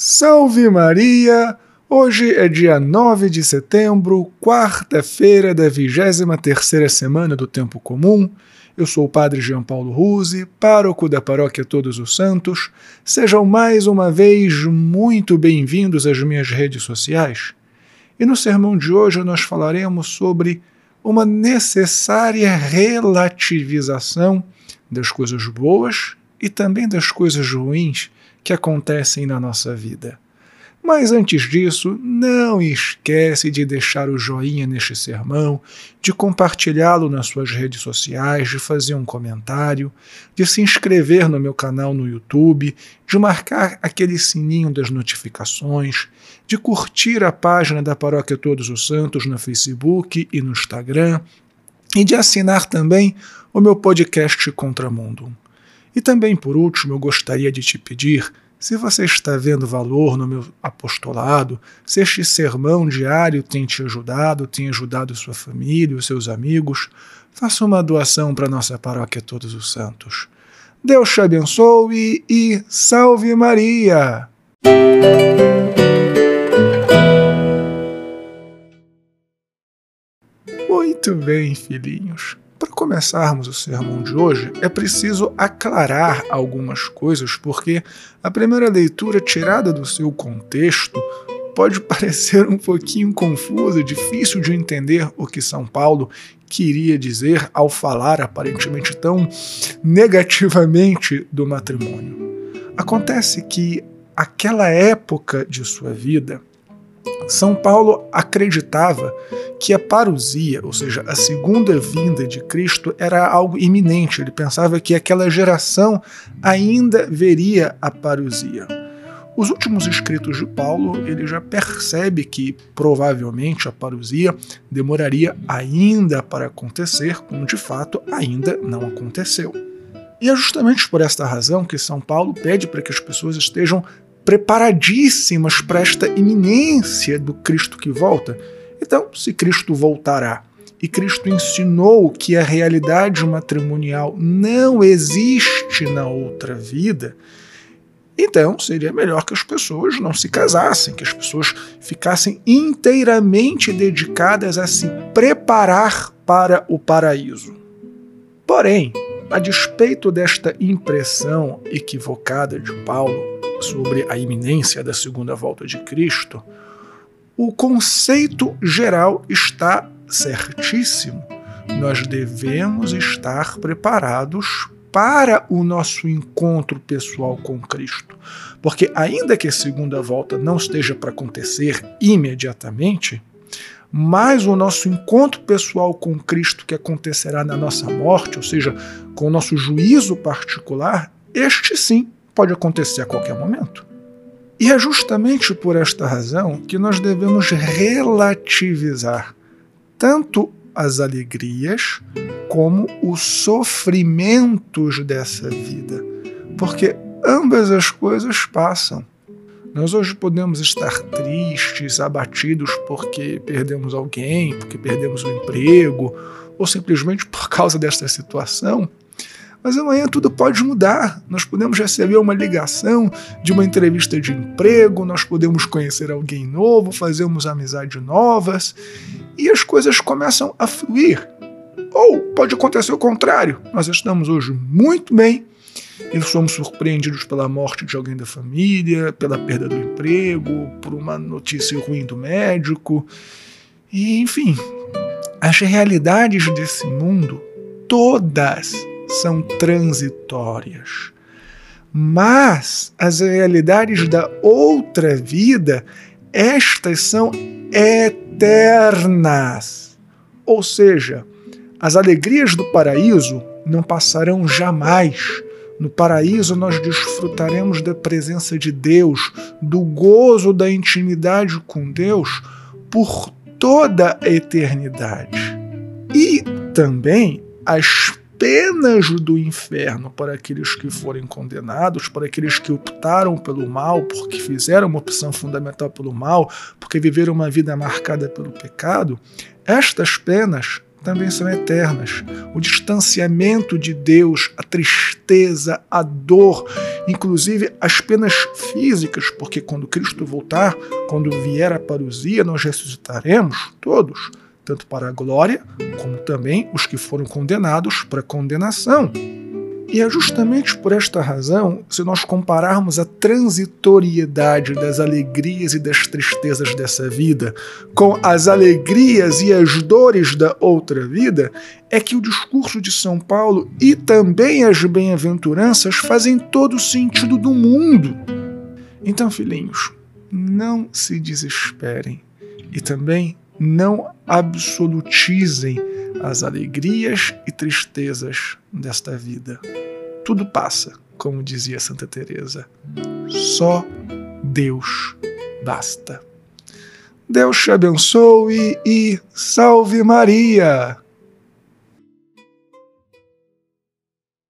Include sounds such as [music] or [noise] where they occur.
Salve Maria! Hoje é dia 9 de setembro, quarta-feira da 23ª semana do Tempo Comum. Eu sou o Padre Jean Paulo Ruse, pároco da Paróquia Todos os Santos. Sejam mais uma vez muito bem-vindos às minhas redes sociais. E no sermão de hoje nós falaremos sobre uma necessária relativização das coisas boas e também das coisas ruins que acontecem na nossa vida. Mas antes disso, não esquece de deixar o joinha neste sermão, de compartilhá-lo nas suas redes sociais, de fazer um comentário, de se inscrever no meu canal no YouTube, de marcar aquele sininho das notificações, de curtir a página da Paróquia Todos os Santos no Facebook e no Instagram, e de assinar também o meu podcast Contramundo. E também, por último, eu gostaria de te pedir, se você está vendo valor no meu apostolado, se este sermão diário tem te ajudado, tem ajudado sua família, os seus amigos, faça uma doação para nossa paróquia Todos os Santos. Deus te abençoe e salve Maria! Muito bem, filhinhos. Para começarmos o sermão de hoje, é preciso aclarar algumas coisas, porque a primeira leitura, tirada do seu contexto, pode [laughs] parecer um pouquinho confusa, difícil de entender o que São Paulo queria dizer ao falar aparentemente tão negativamente do matrimônio. Acontece que aquela época de sua vida são Paulo acreditava que a parousia, ou seja, a segunda vinda de Cristo, era algo iminente. Ele pensava que aquela geração ainda veria a parousia. Os últimos escritos de Paulo, ele já percebe que provavelmente a parousia demoraria ainda para acontecer, como de fato ainda não aconteceu. E é justamente por esta razão que São Paulo pede para que as pessoas estejam preparadíssimas para esta iminência do Cristo que volta. Então, se Cristo voltará e Cristo ensinou que a realidade matrimonial não existe na outra vida, então seria melhor que as pessoas não se casassem, que as pessoas ficassem inteiramente dedicadas a se preparar para o paraíso. Porém, a despeito desta impressão equivocada de Paulo, sobre a iminência da segunda volta de Cristo, o conceito geral está certíssimo. Nós devemos estar preparados para o nosso encontro pessoal com Cristo. Porque, ainda que a segunda volta não esteja para acontecer imediatamente, mas o nosso encontro pessoal com Cristo que acontecerá na nossa morte, ou seja, com o nosso juízo particular, este sim pode acontecer a qualquer momento. E é justamente por esta razão que nós devemos relativizar tanto as alegrias como os sofrimentos dessa vida, porque ambas as coisas passam. Nós hoje podemos estar tristes, abatidos porque perdemos alguém, porque perdemos o um emprego, ou simplesmente por causa desta situação, mas amanhã tudo pode mudar. Nós podemos receber uma ligação de uma entrevista de emprego, nós podemos conhecer alguém novo, fazermos amizades novas e as coisas começam a fluir. Ou pode acontecer o contrário. Nós estamos hoje muito bem e somos surpreendidos pela morte de alguém da família, pela perda do emprego, por uma notícia ruim do médico. E, enfim, as realidades desse mundo, todas são transitórias. Mas as realidades da outra vida, estas são eternas. Ou seja, as alegrias do paraíso não passarão jamais. No paraíso, nós desfrutaremos da presença de Deus, do gozo da intimidade com Deus por toda a eternidade. E também as penas do inferno para aqueles que forem condenados, para aqueles que optaram pelo mal, porque fizeram uma opção fundamental pelo mal, porque viveram uma vida marcada pelo pecado, estas penas também são eternas. O distanciamento de Deus, a tristeza, a dor, inclusive as penas físicas, porque quando Cristo voltar, quando vier a parousia, nós ressuscitaremos todos, tanto para a glória, como também os que foram condenados para condenação. E é justamente por esta razão, se nós compararmos a transitoriedade das alegrias e das tristezas dessa vida com as alegrias e as dores da outra vida, é que o discurso de São Paulo e também as bem-aventuranças fazem todo o sentido do mundo. Então, filhinhos, não se desesperem e também não absolutizem as alegrias e tristezas desta vida. Tudo passa, como dizia Santa Teresa. Só Deus basta. Deus te abençoe e salve Maria!